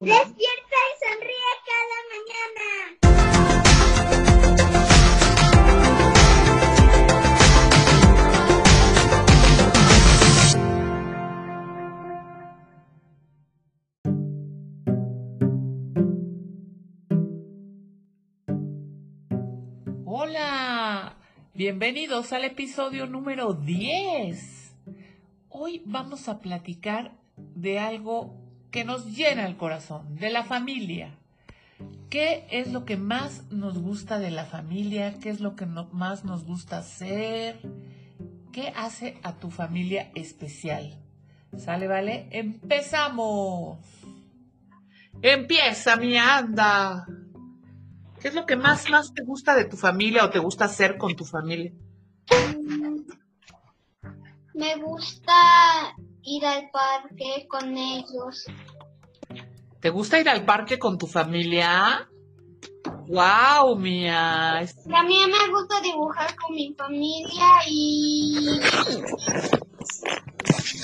Despierta y sonríe cada mañana. Hola, bienvenidos al episodio número 10. Hoy vamos a platicar de algo que nos llena el corazón, de la familia. ¿Qué es lo que más nos gusta de la familia? ¿Qué es lo que no- más nos gusta hacer? ¿Qué hace a tu familia especial? ¿Sale, vale? ¡Empezamos! Empieza, mi anda. ¿Qué es lo que más, más te gusta de tu familia o te gusta hacer con tu familia? Me gusta ir al parque con ellos. ¿Te gusta ir al parque con tu familia? ¡Wow, mía! También me gusta dibujar con mi familia y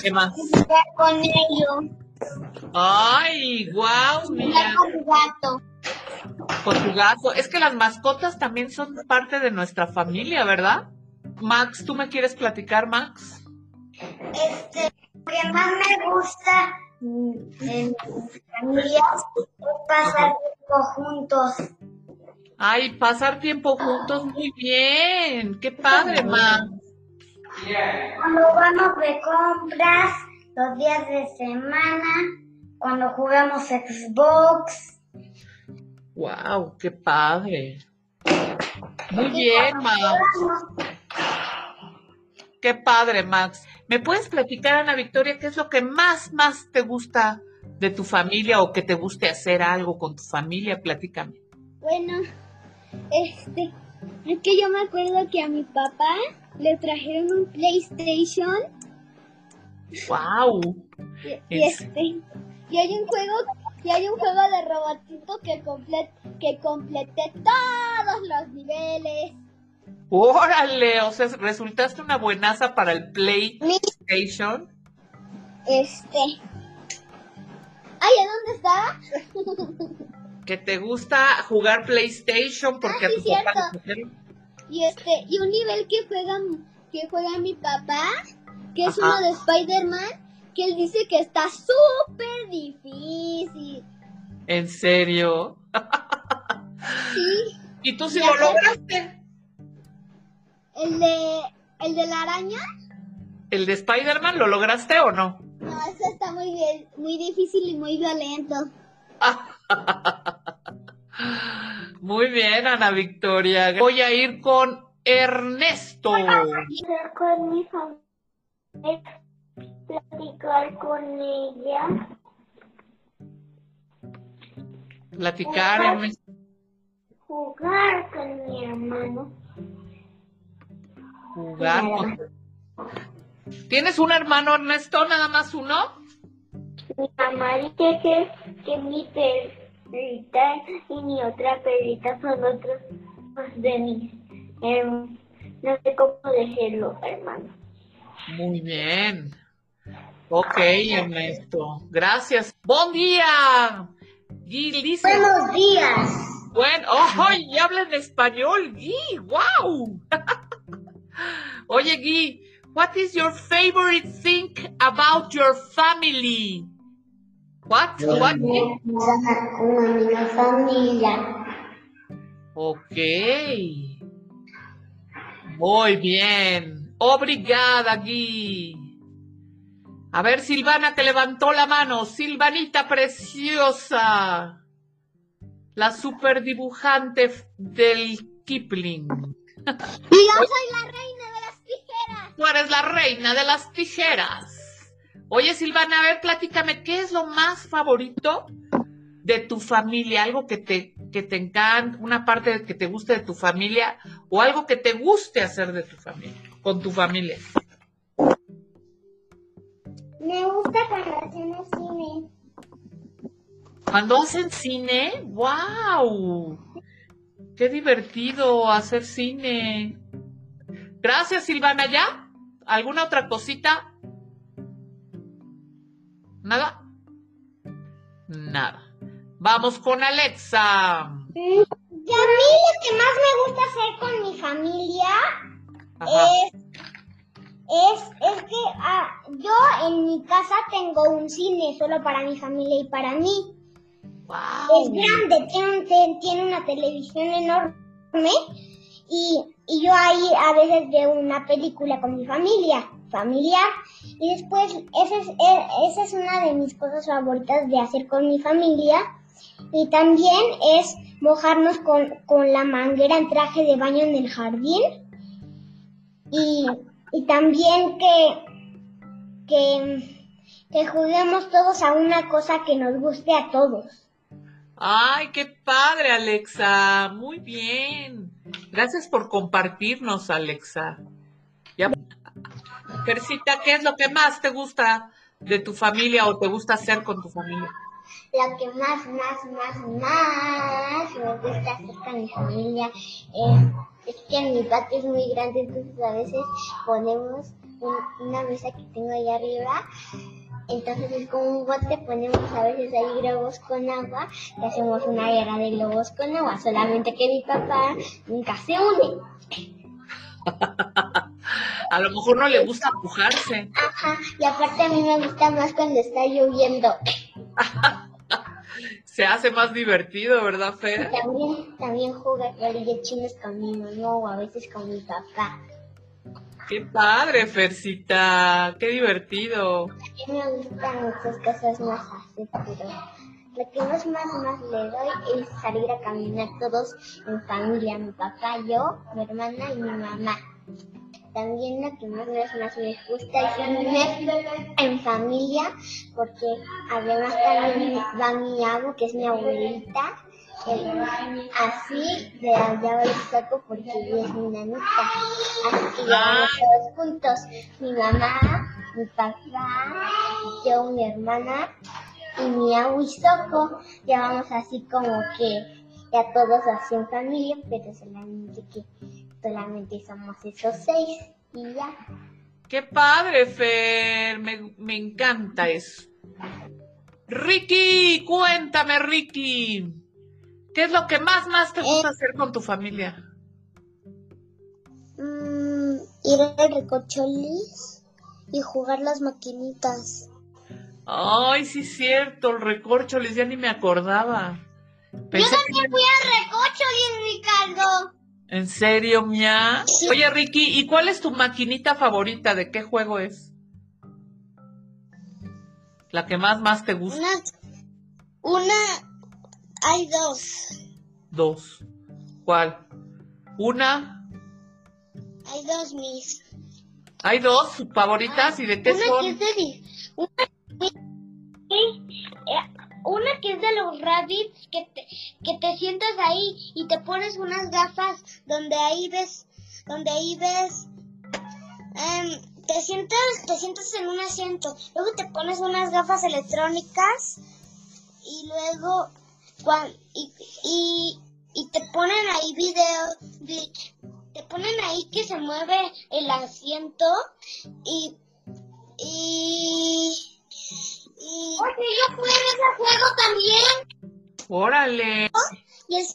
¿Qué más? jugar con ellos. ¡Ay, wow, mía! con mi gato. Con tu gato. Es que las mascotas también son parte de nuestra familia, ¿verdad? Max, ¿tú me quieres platicar, Max? Este, lo que más me gusta en mi familia es pasar tiempo juntos. Ay, pasar tiempo juntos, muy bien. ¡Qué padre, Max! Cuando vamos de compras, los días de semana, cuando jugamos Xbox. ¡Wow, qué padre! Muy bien, Max. Qué padre, Max. ¿Me puedes platicar, Ana Victoria, qué es lo que más, más te gusta de tu familia o que te guste hacer algo con tu familia? Platícame. Bueno, este, es que yo me acuerdo que a mi papá le trajeron un PlayStation ¡Wow! y, y Es- este, y hay un juego, y hay un juego de robotito que comple- que completé todos los niveles. ¡Órale! O sea, resultaste una buenaza para el PlayStation. Este, ay, ¿a dónde estaba? Que te gusta jugar PlayStation porque Ah, a sí, tu papá cierto. trajeron. Y este, y un nivel que juega, que juega mi papá, que es uno de Spider-Man, que él dice que está súper difícil. ¿En serio? Sí. ¿Y tú sí lo lograste? El de, el de la araña, ¿El de Spider-Man lo lograste o no? no, ese está muy bien, muy difícil y muy violento. Muy bien, Ana Victoria. Voy a ir con Ernesto. Con mi familia, platicar con ella, Platicar, jugar con mi hermano. Jugar. ¿Tienes un hermano, Ernesto? ¿Nada más uno? Mi amarilla que, que mi perrita y mi otra perrita son otros pues, de mis. No sé cómo decirlo, hermano. Muy bien. Ok, Ernesto. Gracias. ¡Buen día! Dice. Buenos días. Bueno, ¡oh! Y habla en español, Gui. ¡Wow! Oye, Gui, what is your favorite thing about your family? What? Mi familia. Ok. Muy bien. Obrigada, Gui. A ver, Silvana, que levantó la mano. Silvanita preciosa. La super dibujante del Kipling. Y yo soy la reina. Tú eres la reina de las tijeras. Oye, Silvana, a ver, platícame, ¿qué es lo más favorito de tu familia? Algo que te, que te encanta, una parte que te guste de tu familia o algo que te guste hacer de tu familia, con tu familia. Me gusta cuando hacemos cine. Cuando hacen cine, wow, qué divertido hacer cine. Gracias, Silvana, ¿ya? ¿Alguna otra cosita? ¿Nada? Nada. Vamos con Alexa. Y a mí lo que más me gusta hacer con mi familia es, es, es que ah, yo en mi casa tengo un cine solo para mi familia y para mí. Es Wow. grande, tiene, tiene una televisión enorme y, y yo ahí a veces veo una película con mi familia, familiar. Y después, esa es, e- esa es una de mis cosas favoritas de hacer con mi familia. Y también es mojarnos con, con la manguera en traje de baño en el jardín. Y, y también que, que, que juguemos todos a una cosa que nos guste a todos. Ay, qué padre, Alexa. Muy bien. Gracias por compartirnos, Alexa. Ya. Percita, ¿qué es lo que más te gusta de tu familia o te gusta hacer con tu familia? Lo que más, más, más, más me gusta hacer con mi familia es, es que mi patio es muy grande, entonces a veces ponemos un- una mesa que tengo ahí arriba. Entonces es como un bote, ponemos a veces ahí globos con agua y hacemos una guerra de globos con agua. Solamente que mi papá nunca se une. A lo mejor no le gusta pujarse. Ajá, y aparte a mí me gusta más cuando está lloviendo. Se hace más divertido, ¿verdad, Fer? También, también bolillos chinos con mi mamá o a veces con mi papá. Qué padre, Fercita. Qué divertido. A mí me gustan muchas cosas más hacer, pero lo que más, más le doy es salir a caminar todos en familia, mi papá, yo, mi hermana y mi mamá. También lo que más, me gusta es irme en familia, porque además también va mi abu, que es mi abuelita, así de allá el saco porque ella es mi nanita. Así que ya vamos todos juntos, mi mamá, mi papá, yo, mi hermana y mi abu y Soco. Ya vamos así como que ya todos así en familia, pero solamente que solamente somos esos seis y ya. Qué padre, Fer. Me, me encanta eso. Ricky, cuéntame, Ricky. ¿Qué es lo que más, más te gusta hacer con tu familia? Mm, ir al recocholis y jugar las maquinitas. Ay, sí es cierto, el recorcholis, ya ni me acordaba. Pensé que- fui al recocholis, Ricardo. ¿En serio, Mia? Oye, Ricky, ¿y cuál es tu maquinita favorita? ¿De qué juego es? La que más, más te gusta. Una, una, hay dos. Dos. ¿Cuál? ¿Una? Hay dos mis. ¿Hay dos favoritas? ¿Y de qué Una que son? es de di- una, una que es de los rabbits que te, que te sientas ahí y te pones unas gafas donde ahí ves donde ahí ves em, te sientas te sientas en un asiento. Luego te pones unas gafas electrónicas y luego y, y, y te ponen ahí video vi- te ponen ahí que se mueve el asiento y y y Oye, yo jugué ese juego también. Órale. Y el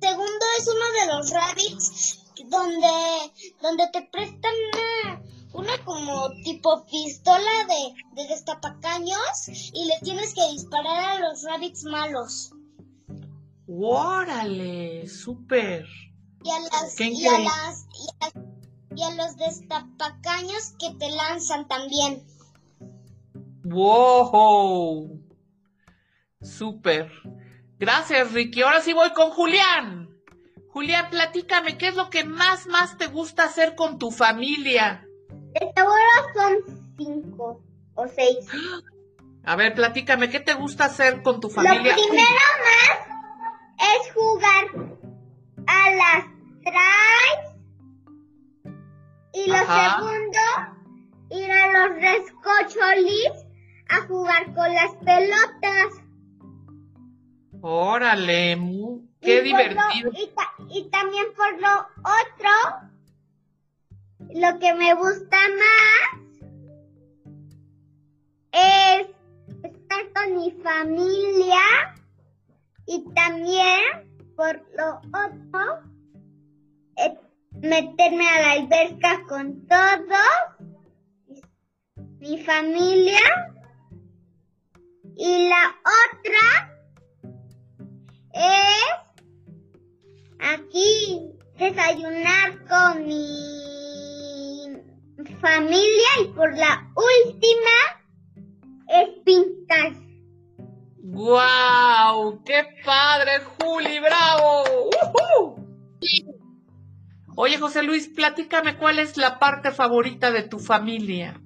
segundo es uno de los rabbits donde, donde te prestan una, una como tipo pistola de, de destapacaños y le tienes que disparar a los rabbits malos. Órale, súper. Y a las, y a las, y a, y a los destapacaños que te lanzan también. ¡Wow! Súper. Gracias, Ricky. Ahora sí voy con Julián. Julián, platícame, ¿qué es lo que más, más te gusta hacer con tu familia? De seguro son cinco o seis. A ver, platícame, ¿qué te gusta hacer con tu Lo familia? primero más es jugar a las tries. Y lo Ajá. segundo, ir a los rescocholis a jugar con las pelotas. Órale, qué Y por lo- divertido. y, ta- y también por lo otro, lo que me gusta más es estar con mi familia Y también, por lo otro, eh, meterme a la alberca con todos, mi familia. Y la otra es aquí desayunar con mi familia y por la última es pintar. ¡Guau! ¡Qué padre, Juli! ¡Bravo! ¡Uhú! Oye, José Luis, platícame cuál es la parte favorita de tu familia.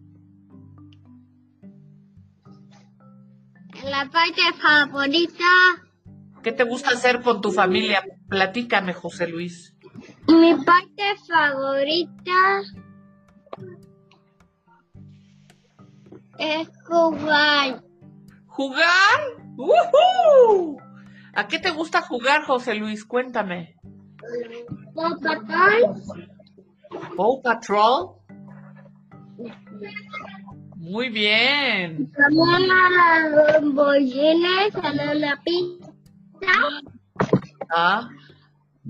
La parte favorita, ¿Qué te gusta hacer con tu familia? Platícame, José Luis. mi parte favorita es jugar. ¿Jugar? ¡Uhú! ¿A qué te gusta jugar, José Luis? Cuéntame. Paw Patrol, ¿Paw Patrol? Muy bien. también a los bollines, a la lapita Ah,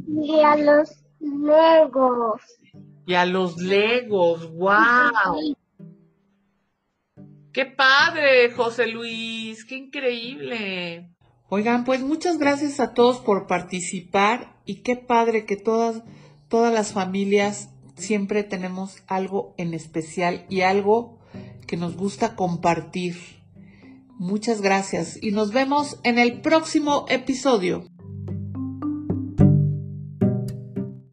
y a los legos. y a los Legos. ¡Wow! ¡Qué padre, José Luis! ¡Qué increíble! Oigan, pues muchas gracias a todos por participar y qué padre que todas, todas las familias siempre tenemos algo en especial y algo que nos gusta compartir. Muchas gracias y nos vemos en el próximo episodio.